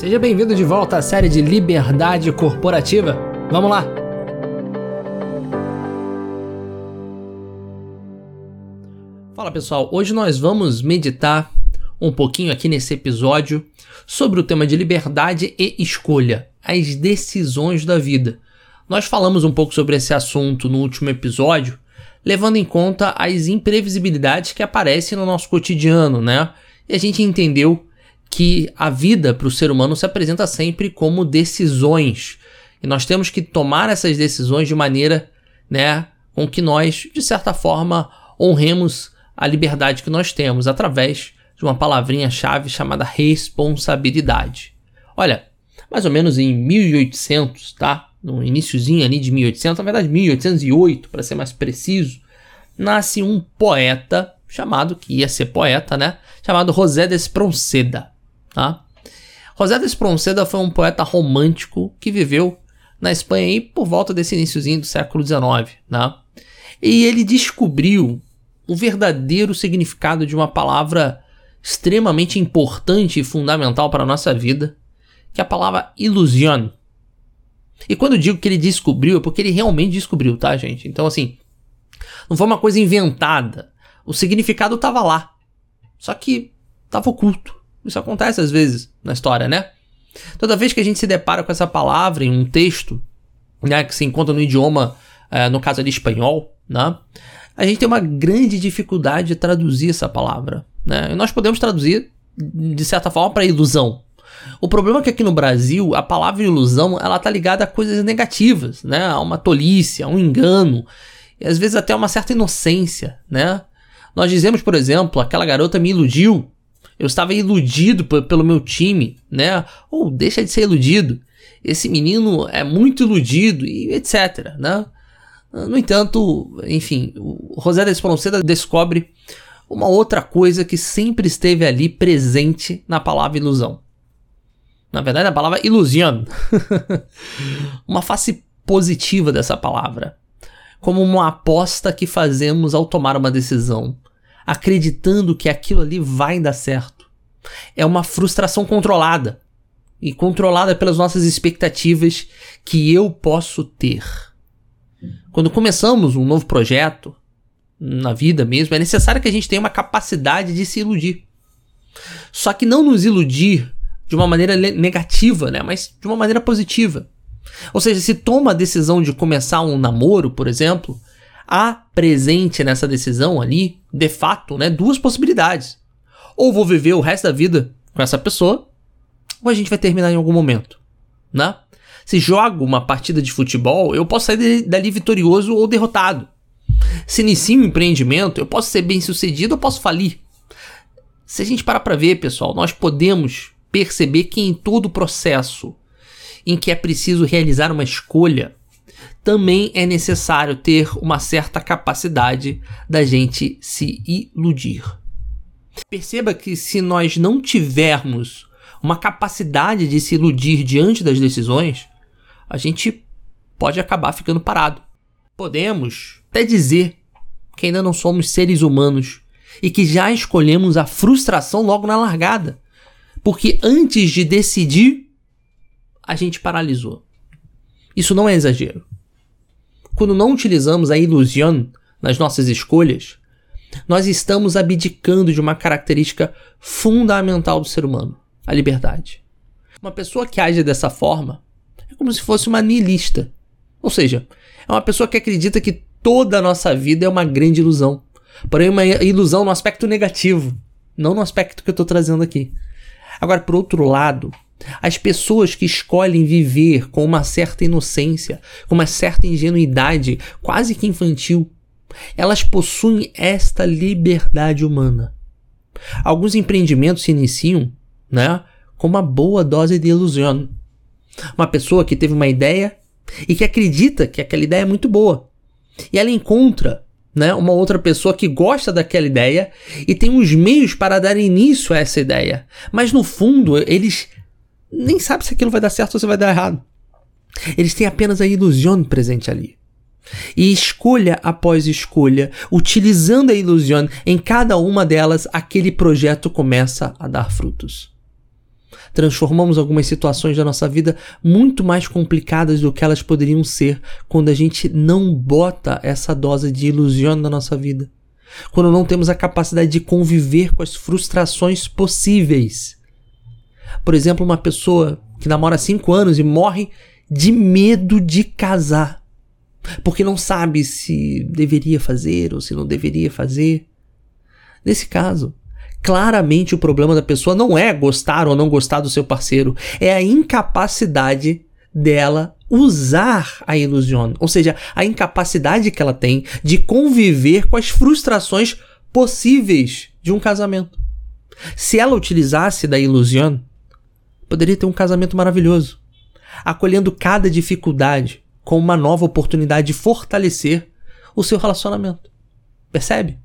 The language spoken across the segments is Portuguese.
Seja bem-vindo de volta à série de Liberdade Corporativa. Vamos lá! Fala pessoal, hoje nós vamos meditar um pouquinho aqui nesse episódio sobre o tema de liberdade e escolha, as decisões da vida. Nós falamos um pouco sobre esse assunto no último episódio, levando em conta as imprevisibilidades que aparecem no nosso cotidiano, né? E a gente entendeu que a vida para o ser humano se apresenta sempre como decisões. E nós temos que tomar essas decisões de maneira, né, com que nós, de certa forma, honremos a liberdade que nós temos através de uma palavrinha-chave chamada responsabilidade. Olha, mais ou menos em 1800, tá? No iníciozinho ali de 1800, na verdade 1808, para ser mais preciso, nasce um poeta chamado, que ia ser poeta, né? Chamado José de Espronceda. Tá? José de Espronceda foi um poeta romântico que viveu na Espanha aí por volta desse iníciozinho do século XIX. Né? E ele descobriu o verdadeiro significado de uma palavra extremamente importante e fundamental para a nossa vida, que é a palavra ilusión. E quando eu digo que ele descobriu, é porque ele realmente descobriu, tá, gente? Então, assim, não foi uma coisa inventada. O significado estava lá. Só que estava oculto. Isso acontece às vezes na história, né? Toda vez que a gente se depara com essa palavra em um texto, né, que se encontra no idioma, é, no caso ali espanhol, né, a gente tem uma grande dificuldade de traduzir essa palavra. Né? E nós podemos traduzir de certa forma para ilusão. O problema é que aqui no Brasil a palavra ilusão ela tá ligada a coisas negativas, né? A uma tolice, a um engano, e às vezes até uma certa inocência, né? Nós dizemos, por exemplo, aquela garota me iludiu, eu estava iludido pelo meu time, né? Ou deixa de ser iludido. Esse menino é muito iludido e etc, né? No entanto, enfim, o José da Espronceda descobre uma outra coisa que sempre esteve ali presente na palavra ilusão. Na verdade, a palavra ilusión. uma face positiva dessa palavra. Como uma aposta que fazemos ao tomar uma decisão acreditando que aquilo ali vai dar certo. É uma frustração controlada e controlada pelas nossas expectativas que eu posso ter. Quando começamos um novo projeto, na vida mesmo, é necessário que a gente tenha uma capacidade de se iludir. Só que não nos iludir de uma maneira negativa, né? Mas de uma maneira positiva. Ou seja, se toma a decisão de começar um namoro, por exemplo, há presente nessa decisão ali, de fato, né, duas possibilidades. Ou vou viver o resto da vida com essa pessoa, ou a gente vai terminar em algum momento, né? Se jogo uma partida de futebol, eu posso sair dali vitorioso ou derrotado. Se inicio um empreendimento, eu posso ser bem sucedido ou posso falir. Se a gente parar para ver, pessoal, nós podemos perceber que em todo o processo em que é preciso realizar uma escolha, também é necessário ter uma certa capacidade da gente se iludir. Perceba que se nós não tivermos uma capacidade de se iludir diante das decisões, a gente pode acabar ficando parado. Podemos até dizer que ainda não somos seres humanos e que já escolhemos a frustração logo na largada, porque antes de decidir, a gente paralisou. Isso não é exagero. Quando não utilizamos a ilusão nas nossas escolhas, nós estamos abdicando de uma característica fundamental do ser humano, a liberdade. Uma pessoa que age dessa forma é como se fosse uma nihilista. Ou seja, é uma pessoa que acredita que toda a nossa vida é uma grande ilusão. Porém, uma ilusão no aspecto negativo, não no aspecto que eu estou trazendo aqui. Agora, por outro lado, as pessoas que escolhem viver com uma certa inocência, com uma certa ingenuidade, quase que infantil, elas possuem esta liberdade humana. Alguns empreendimentos se iniciam, né, com uma boa dose de ilusão. Uma pessoa que teve uma ideia e que acredita que aquela ideia é muito boa. E ela encontra né, uma outra pessoa que gosta daquela ideia e tem os meios para dar início a essa ideia. Mas no fundo, eles nem sabem se aquilo vai dar certo ou se vai dar errado. Eles têm apenas a ilusão presente ali. E escolha após escolha, utilizando a ilusão em cada uma delas, aquele projeto começa a dar frutos. transformamos algumas situações da nossa vida muito mais complicadas do que elas poderiam ser quando a gente não bota essa dose de ilusão na nossa vida. Quando não temos a capacidade de conviver com as frustrações possíveis. Por exemplo, uma pessoa que namora cinco anos e morre de medo de casar. Porque não sabe se deveria fazer ou se não deveria fazer. Nesse caso, claramente o problema da pessoa não é gostar ou não gostar do seu parceiro, é a incapacidade dela usar a ilusão, ou seja, a incapacidade que ela tem de conviver com as frustrações possíveis de um casamento. Se ela utilizasse da ilusão, poderia ter um casamento maravilhoso, acolhendo cada dificuldade como uma nova oportunidade de fortalecer o seu relacionamento. Percebe?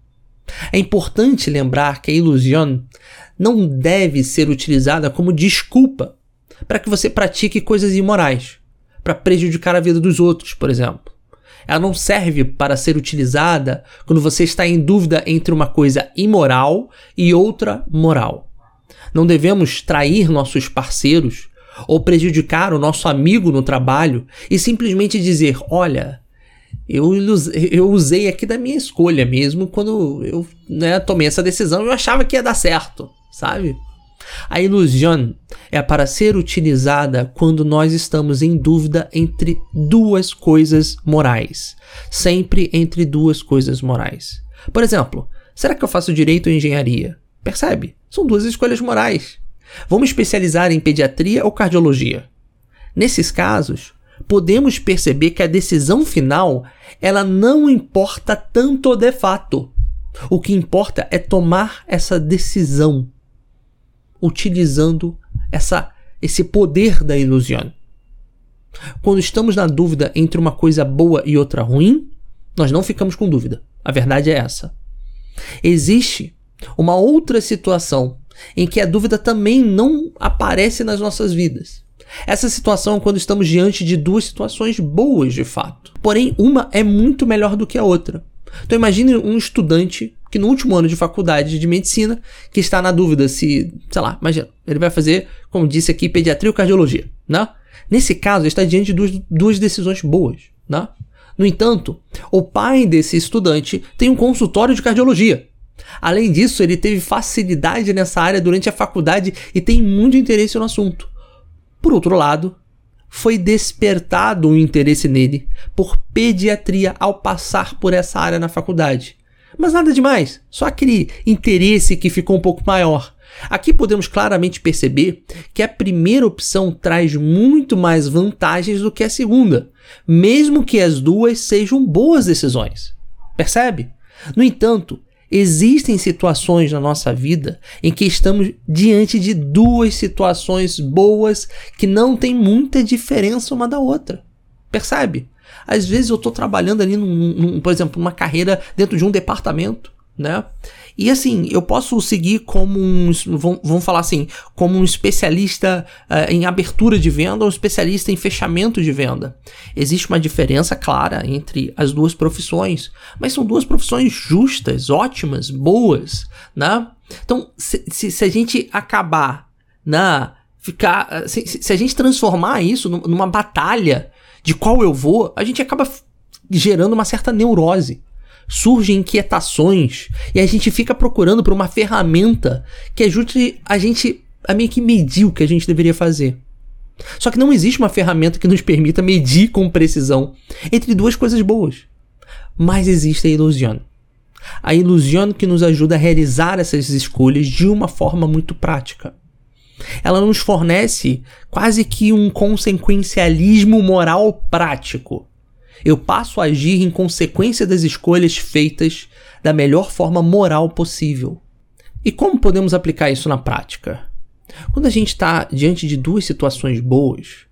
É importante lembrar que a ilusão não deve ser utilizada como desculpa para que você pratique coisas imorais, para prejudicar a vida dos outros, por exemplo. Ela não serve para ser utilizada quando você está em dúvida entre uma coisa imoral e outra moral. Não devemos trair nossos parceiros ou prejudicar o nosso amigo no trabalho e simplesmente dizer: olha, eu, eu usei aqui da minha escolha mesmo quando eu né, tomei essa decisão. Eu achava que ia dar certo, sabe? A ilusão é para ser utilizada quando nós estamos em dúvida entre duas coisas morais. Sempre entre duas coisas morais. Por exemplo, será que eu faço direito ou engenharia? Percebe? São duas escolhas morais. Vamos especializar em pediatria ou cardiologia? Nesses casos, podemos perceber que a decisão final ela não importa tanto de fato. O que importa é tomar essa decisão utilizando essa, esse poder da ilusão. Quando estamos na dúvida entre uma coisa boa e outra ruim, nós não ficamos com dúvida. A verdade é essa. Existe uma outra situação em que a dúvida também não aparece nas nossas vidas. Essa situação é quando estamos diante de duas situações boas de fato. Porém, uma é muito melhor do que a outra. Então imagine um estudante que no último ano de faculdade de medicina, que está na dúvida se, sei lá, imagina, ele vai fazer, como disse aqui, pediatria ou cardiologia, né? Nesse caso, ele está diante de duas, duas decisões boas, né? No entanto, o pai desse estudante tem um consultório de cardiologia. Além disso, ele teve facilidade nessa área durante a faculdade e tem muito interesse no assunto. Por outro lado, foi despertado um interesse nele por pediatria ao passar por essa área na faculdade. Mas nada demais, só aquele interesse que ficou um pouco maior. Aqui podemos claramente perceber que a primeira opção traz muito mais vantagens do que a segunda, mesmo que as duas sejam boas decisões. Percebe? No entanto, Existem situações na nossa vida em que estamos diante de duas situações boas que não tem muita diferença uma da outra. Percebe? Às vezes eu estou trabalhando ali, num, num, por exemplo, uma carreira dentro de um departamento, né? E assim, eu posso seguir como um, vamos falar assim, como um especialista uh, em abertura de venda ou um especialista em fechamento de venda. Existe uma diferença clara entre as duas profissões, mas são duas profissões justas, ótimas, boas, né? Então, se, se, se a gente acabar, né, ficar, se, se a gente transformar isso numa batalha de qual eu vou, a gente acaba gerando uma certa neurose surgem inquietações e a gente fica procurando por uma ferramenta que ajude a gente a meio que medir o que a gente deveria fazer. Só que não existe uma ferramenta que nos permita medir com precisão entre duas coisas boas. Mas existe a ilusão. A ilusão que nos ajuda a realizar essas escolhas de uma forma muito prática. Ela nos fornece quase que um consequencialismo moral prático eu passo a agir em consequência das escolhas feitas da melhor forma moral possível. E como podemos aplicar isso na prática? Quando a gente está diante de duas situações boas,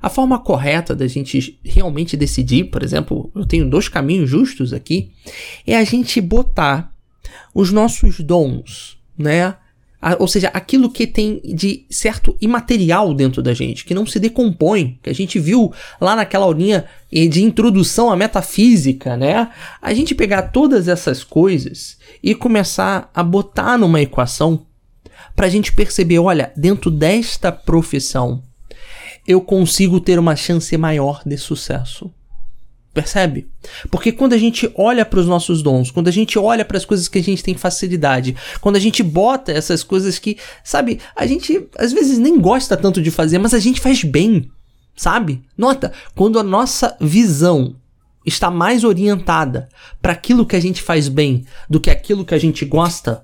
a forma correta da gente realmente decidir, por exemplo, eu tenho dois caminhos justos aqui, é a gente botar os nossos dons, né? Ou seja, aquilo que tem de certo imaterial dentro da gente, que não se decompõe, que a gente viu lá naquela aulinha de introdução à metafísica, né? A gente pegar todas essas coisas e começar a botar numa equação pra gente perceber, olha, dentro desta profissão eu consigo ter uma chance maior de sucesso. Percebe? Porque quando a gente olha para os nossos dons, quando a gente olha para as coisas que a gente tem facilidade, quando a gente bota essas coisas que, sabe, a gente às vezes nem gosta tanto de fazer, mas a gente faz bem, sabe? Nota, quando a nossa visão está mais orientada para aquilo que a gente faz bem do que aquilo que a gente gosta,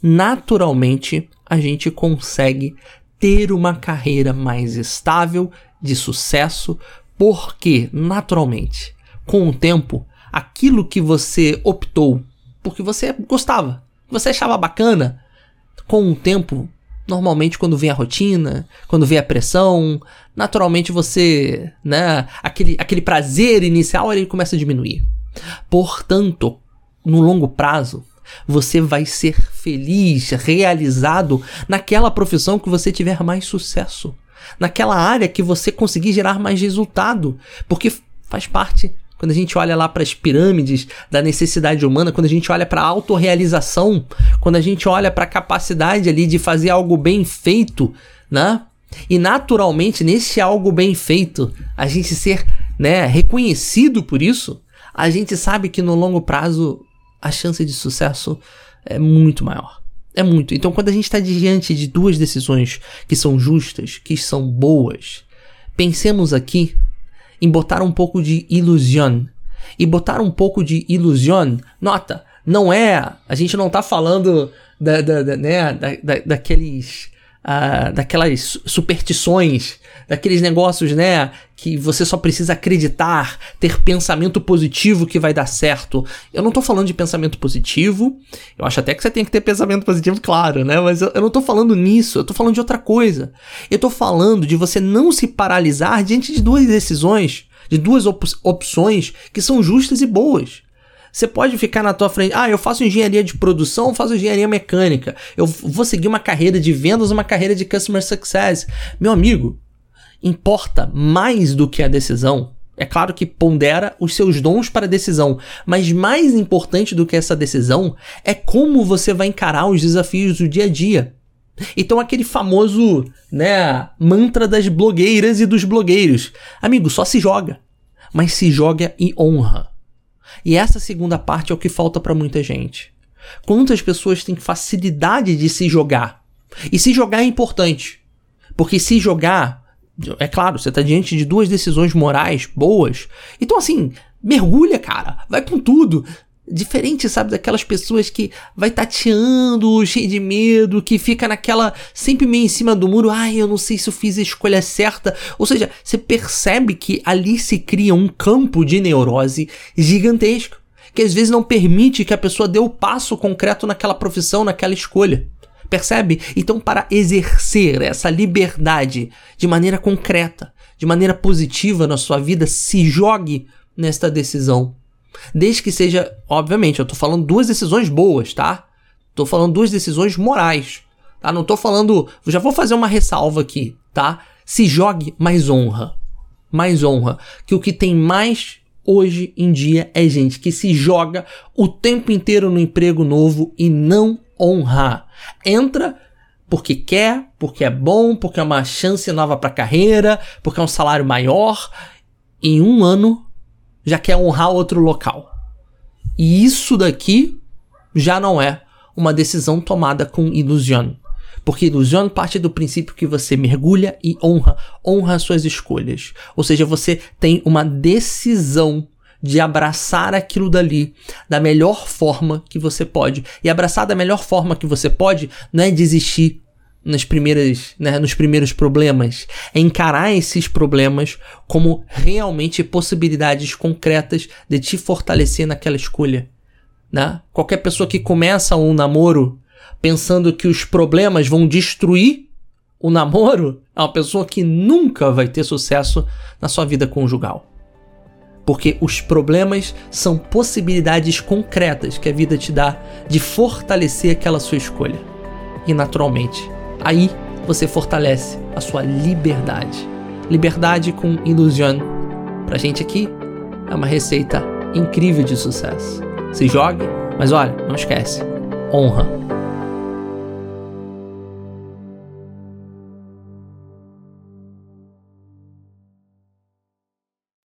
naturalmente a gente consegue ter uma carreira mais estável, de sucesso, porque, naturalmente, com o tempo, aquilo que você optou, porque você gostava, você achava bacana, com o tempo, normalmente quando vem a rotina, quando vem a pressão, naturalmente você, né, aquele, aquele prazer inicial ele começa a diminuir. Portanto, no longo prazo, você vai ser feliz, realizado naquela profissão que você tiver mais sucesso, naquela área que você conseguir gerar mais resultado, porque faz parte quando a gente olha lá para as pirâmides da necessidade humana, quando a gente olha para a autorrealização, quando a gente olha para a capacidade ali de fazer algo bem feito, né? E naturalmente, nesse algo bem feito, a gente ser, né, reconhecido por isso, a gente sabe que no longo prazo a chance de sucesso é muito maior. É muito. Então, quando a gente está diante de duas decisões que são justas, que são boas, pensemos aqui em botar um pouco de ilusão. E botar um pouco de ilusão, nota, não é. A gente não está falando da, da, da, né, da, da, daqueles daquelas superstições, daqueles negócios, né? Que você só precisa acreditar, ter pensamento positivo que vai dar certo. Eu não tô falando de pensamento positivo. Eu acho até que você tem que ter pensamento positivo, claro, né? Mas eu, eu não tô falando nisso. Eu tô falando de outra coisa. Eu tô falando de você não se paralisar diante de duas decisões, de duas op opções que são justas e boas. Você pode ficar na tua frente, ah, eu faço engenharia de produção, faço engenharia mecânica, eu vou seguir uma carreira de vendas, uma carreira de customer success. Meu amigo, importa mais do que a decisão. É claro que pondera os seus dons para a decisão, mas mais importante do que essa decisão é como você vai encarar os desafios do dia a dia. Então aquele famoso, né, mantra das blogueiras e dos blogueiros. Amigo, só se joga, mas se joga em honra. E essa segunda parte é o que falta para muita gente. Quantas pessoas têm facilidade de se jogar? E se jogar é importante. Porque se jogar, é claro, você está diante de duas decisões morais boas. Então, assim, mergulha, cara. Vai com tudo. Diferente, sabe, daquelas pessoas que vai tateando, cheio de medo, que fica naquela sempre meio em cima do muro, ai, eu não sei se eu fiz a escolha certa. Ou seja, você percebe que ali se cria um campo de neurose gigantesco, que às vezes não permite que a pessoa dê o passo concreto naquela profissão, naquela escolha. Percebe? Então, para exercer essa liberdade de maneira concreta, de maneira positiva na sua vida, se jogue nesta decisão Desde que seja, obviamente, eu tô falando duas decisões boas, tá? Tô falando duas decisões morais, tá? Não tô falando, já vou fazer uma ressalva aqui, tá? Se jogue mais honra. Mais honra, que o que tem mais hoje em dia é gente que se joga o tempo inteiro no emprego novo e não honra. Entra porque quer, porque é bom, porque é uma chance nova para carreira, porque é um salário maior. Em um ano já quer honrar outro local. E isso daqui já não é uma decisão tomada com ilusão. Porque ilusão parte do princípio que você mergulha e honra, honra suas escolhas. Ou seja, você tem uma decisão de abraçar aquilo dali da melhor forma que você pode. E abraçar da melhor forma que você pode não é desistir nas primeiras, né, nos primeiros problemas, é encarar esses problemas como realmente possibilidades concretas de te fortalecer naquela escolha. Né? Qualquer pessoa que começa um namoro pensando que os problemas vão destruir o namoro é uma pessoa que nunca vai ter sucesso na sua vida conjugal. Porque os problemas são possibilidades concretas que a vida te dá de fortalecer aquela sua escolha. E naturalmente, Aí você fortalece a sua liberdade. Liberdade com ilusão. Pra gente aqui é uma receita incrível de sucesso. Se jogue, mas olha, não esquece. Honra